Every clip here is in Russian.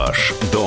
Ваш дом.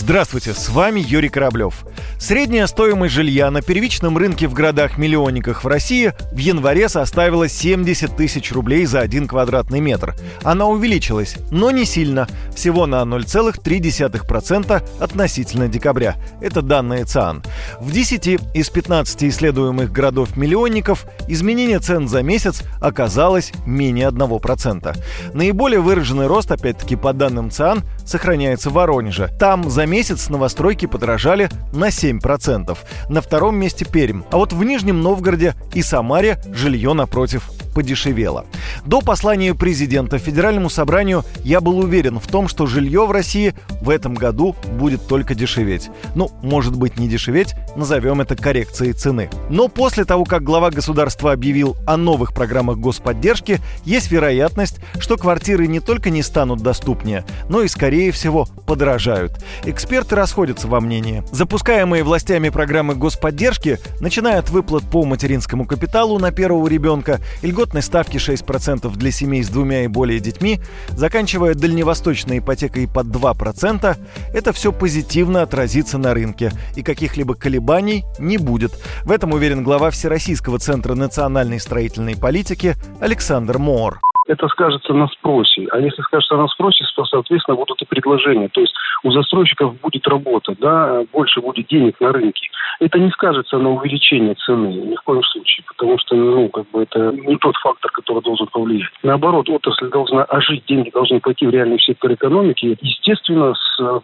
Здравствуйте, с вами Юрий Кораблев. Средняя стоимость жилья на первичном рынке в городах-миллионниках в России в январе составила 70 тысяч рублей за один квадратный метр. Она увеличилась, но не сильно, всего на 0,3% относительно декабря. Это данные ЦАН. В 10 из 15 исследуемых городов-миллионников изменение цен за месяц оказалось менее 1%. Наиболее выраженный рост, опять-таки по данным ЦАН, сохраняется в Воронеже. Там за месяц новостройки подорожали на 7 7%. На втором месте Пермь. А вот в Нижнем Новгороде и Самаре жилье напротив подешевело. До послания президента Федеральному собранию я был уверен в том, что жилье в России в этом году будет только дешеветь. Ну, может быть не дешеветь, назовем это коррекцией цены. Но после того, как глава государства объявил о новых программах господдержки, есть вероятность, что квартиры не только не станут доступнее, но и, скорее всего, подорожают. Эксперты расходятся во мнении. Запускаемые властями программы господдержки, начиная от выплат по материнскому капиталу на первого ребенка, льгот льготной ставки 6% для семей с двумя и более детьми, заканчивая дальневосточной ипотекой под 2%, это все позитивно отразится на рынке, и каких-либо колебаний не будет. В этом уверен глава Всероссийского центра национальной строительной политики Александр Моор это скажется на спросе. А если скажется на спросе, то, соответственно, будут и предложения. То есть у застройщиков будет работа, да, больше будет денег на рынке. Это не скажется на увеличении цены ни в коем случае, потому что, ну, как бы это не тот фактор, который должен повлиять. Наоборот, отрасль должна ожить, деньги должны пойти в реальный сектор экономики. Естественно,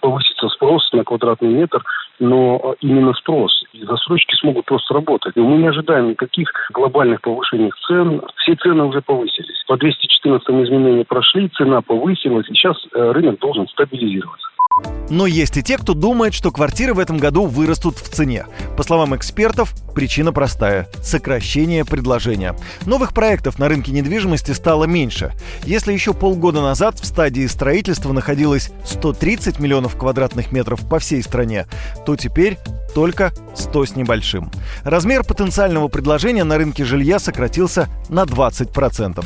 повысится спрос на квадратный метр, но именно спрос. И застройщики смогут просто работать. И мы не ожидаем никаких глобальных повышений цен. Все цены уже повысились. По 214 изменения прошли, цена повысилась, и сейчас э, рынок должен стабилизироваться. Но есть и те, кто думает, что квартиры в этом году вырастут в цене. По словам экспертов, причина простая – сокращение предложения. Новых проектов на рынке недвижимости стало меньше. Если еще полгода назад в стадии строительства находилось 130 миллионов квадратных метров по всей стране, то теперь только 100 с небольшим. Размер потенциального предложения на рынке жилья сократился на 20%.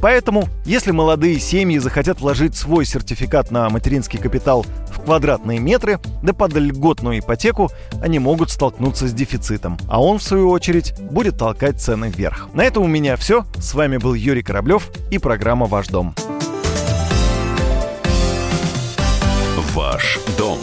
Поэтому, если молодые семьи захотят вложить свой сертификат на материнский капитал в квадратные метры, да под льготную ипотеку, они могут столкнуться с дефицитом. А он, в свою очередь, будет толкать цены вверх. На этом у меня все. С вами был Юрий Кораблев и программа «Ваш дом». Ваш дом